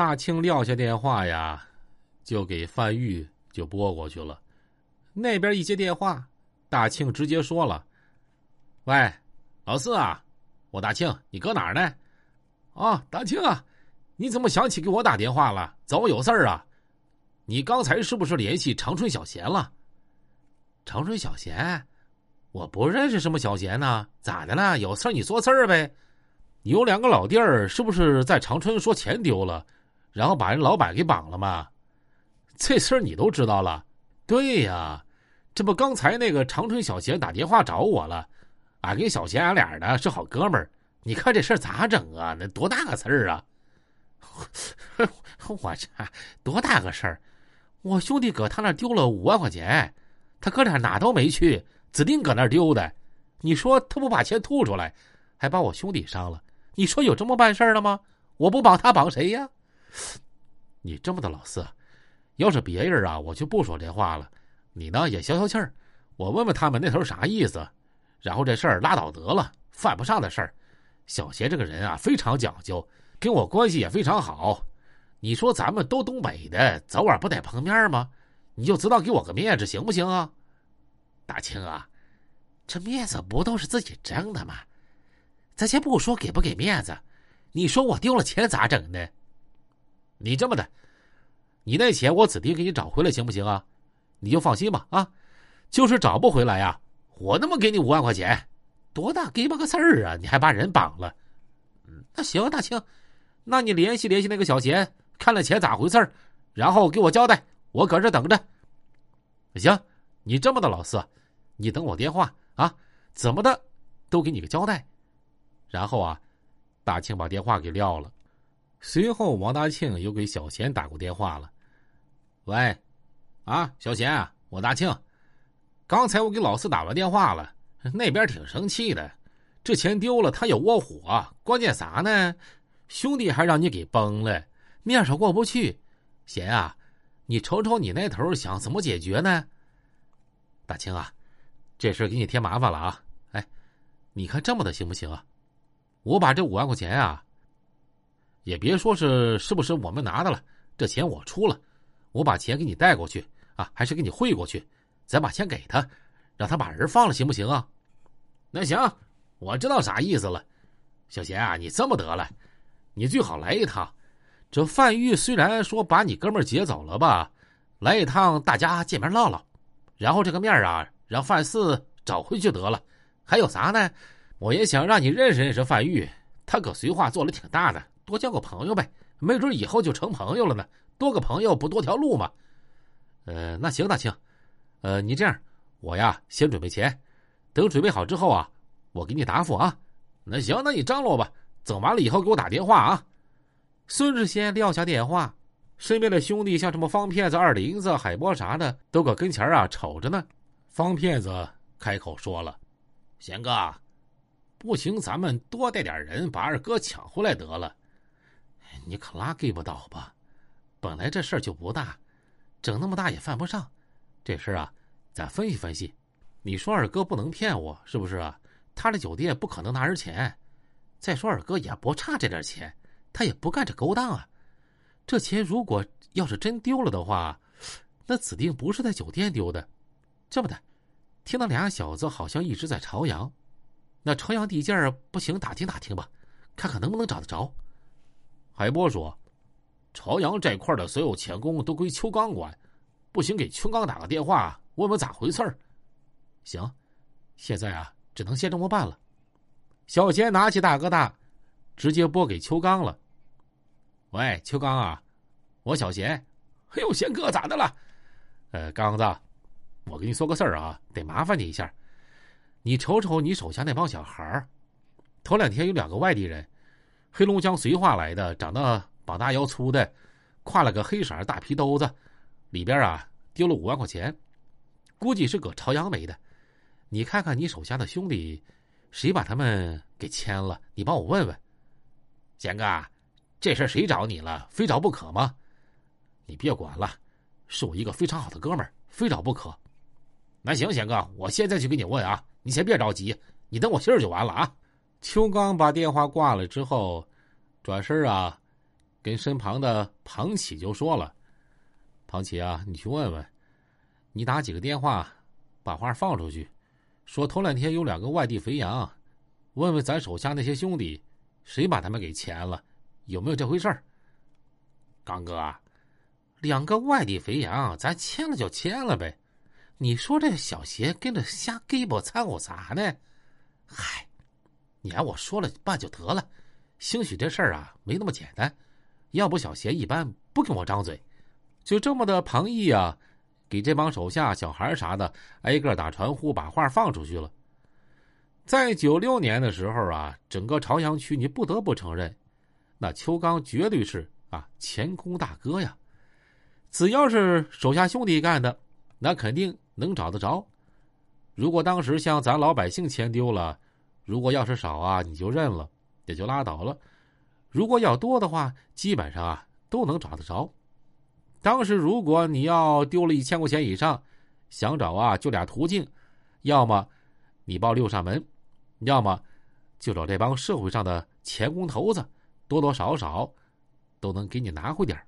大庆撂下电话呀，就给范玉就拨过去了。那边一接电话，大庆直接说了：“喂，老四啊，我大庆，你搁哪儿呢？啊，大庆啊，你怎么想起给我打电话了？找我有事儿啊？你刚才是不是联系长春小贤了？长春小贤，我不认识什么小贤呢？咋的了？有事儿你说事儿呗。有两个老弟儿是不是在长春说钱丢了，然后把人老板给绑了吗？这事儿你都知道了？对呀。”这不，刚才那个长春小贤打电话找我了，俺跟小贤俺俩呢是好哥们儿，你看这事儿咋整啊？那多大个事儿啊！我这多大个事儿？我兄弟搁他那丢了五万块钱，他哥俩哪都没去，指定搁那丢的。你说他不把钱吐出来，还把我兄弟伤了？你说有这么办事儿的吗？我不绑他绑谁呀？你这么的老四，要是别人啊，我就不说这话了。你呢也消消气儿，我问问他们那头啥意思，然后这事儿拉倒得了，犯不上的事儿。小贤这个人啊非常讲究，跟我关系也非常好。你说咱们都东北的，早晚不得碰面吗？你就知道给我个面子行不行啊？大庆啊，这面子不都是自己挣的吗？咱先不说给不给面子，你说我丢了钱咋整呢？你这么的，你那钱我指定给你找回来，行不行啊？你就放心吧，啊，就是找不回来呀，我他妈给你五万块钱，多大给巴个事儿啊？你还把人绑了？那行，大庆，那你联系联系那个小贤，看了钱咋回事然后给我交代，我搁这等着。行，你这么的老四，你等我电话啊，怎么的都给你个交代。然后啊，大庆把电话给撂了，随后王大庆又给小贤打过电话了，喂。啊，小贤啊，我大庆，刚才我给老四打完电话了，那边挺生气的，这钱丢了，他也窝火，关键啥呢？兄弟还让你给崩了，面上过不去。贤啊，你瞅瞅你那头想怎么解决呢？大庆啊，这事给你添麻烦了啊！哎，你看这么的行不行啊？我把这五万块钱啊，也别说是是不是我们拿的了，这钱我出了，我把钱给你带过去。啊，还是给你汇过去，咱把钱给他，让他把人放了，行不行啊？那行，我知道啥意思了。小贤啊，你这么得了，你最好来一趟。这范玉虽然说把你哥们劫走了吧，来一趟大家见面唠唠，然后这个面啊，让范四找回去得了。还有啥呢？我也想让你认识认识范玉，他搁绥化做的挺大的，多交个朋友呗，没准以后就成朋友了呢。多个朋友不多条路吗？呃，那行，大庆，呃，你这样，我呀先准备钱，等准备好之后啊，我给你答复啊。那行，那你张罗吧，整完了以后给我打电话啊。孙志先撂下电话，身边的兄弟像什么方骗子、二林子、海波啥的，都搁跟前啊瞅着呢。方骗子开口说了：“贤哥，不行，咱们多带点人把二哥抢回来得了。你可拉给不倒吧？本来这事儿就不大。”整那么大也犯不上，这事儿啊，咱分析分析。你说二哥不能骗我，是不是啊？他的酒店不可能拿人钱。再说二哥也不差这点钱，他也不干这勾当啊。这钱如果要是真丢了的话，那指定不是在酒店丢的。这么的，听那俩小子好像一直在朝阳，那朝阳地界儿不行，打听打听吧，看看能不能找得着。海波说。朝阳这块的所有钳工都归邱刚管，不行，给邱刚打个电话问问咋回事儿。行，现在啊，只能先这么办了。小贤拿起大哥大，直接拨给邱刚了。喂，邱刚啊，我小贤。哎呦，贤哥咋的了？呃，刚子，我跟你说个事儿啊，得麻烦你一下。你瞅瞅你手下那帮小孩儿，头两天有两个外地人，黑龙江绥化来的，长得。膀大腰粗的，挎了个黑色大皮兜子，里边啊丢了五万块钱，估计是搁朝阳没的。你看看你手下的兄弟，谁把他们给牵了？你帮我问问。贤哥，这事谁找你了？非找不可吗？你别管了，是我一个非常好的哥们儿，非找不可。那行，贤哥，我现在去给你问啊，你先别着急，你等我信儿就完了啊。邱刚把电话挂了之后，转身啊。跟身旁的庞启就说了：“庞启啊，你去问问，你打几个电话，把话放出去，说头两天有两个外地肥羊，问问咱手下那些兄弟，谁把他们给牵了，有没有这回事儿？”刚哥，两个外地肥羊，咱签了就签了呗。你说这小邪跟着瞎鸡巴掺和啥呢？嗨，你按我说了办就得了。兴许这事儿啊没那么简单，要不小邪一般不跟我张嘴。就这么的，庞毅啊，给这帮手下小孩啥的挨个打传呼，把话放出去了。在九六年的时候啊，整个朝阳区你不得不承认，那邱刚绝对是啊前功大哥呀。只要是手下兄弟干的，那肯定能找得着。如果当时像咱老百姓钱丢了，如果要是少啊，你就认了。也就拉倒了。如果要多的话，基本上啊都能找得着。当时如果你要丢了一千块钱以上，想找啊就俩途径：要么你报六扇门，要么就找这帮社会上的钱工头子，多多少少都能给你拿回点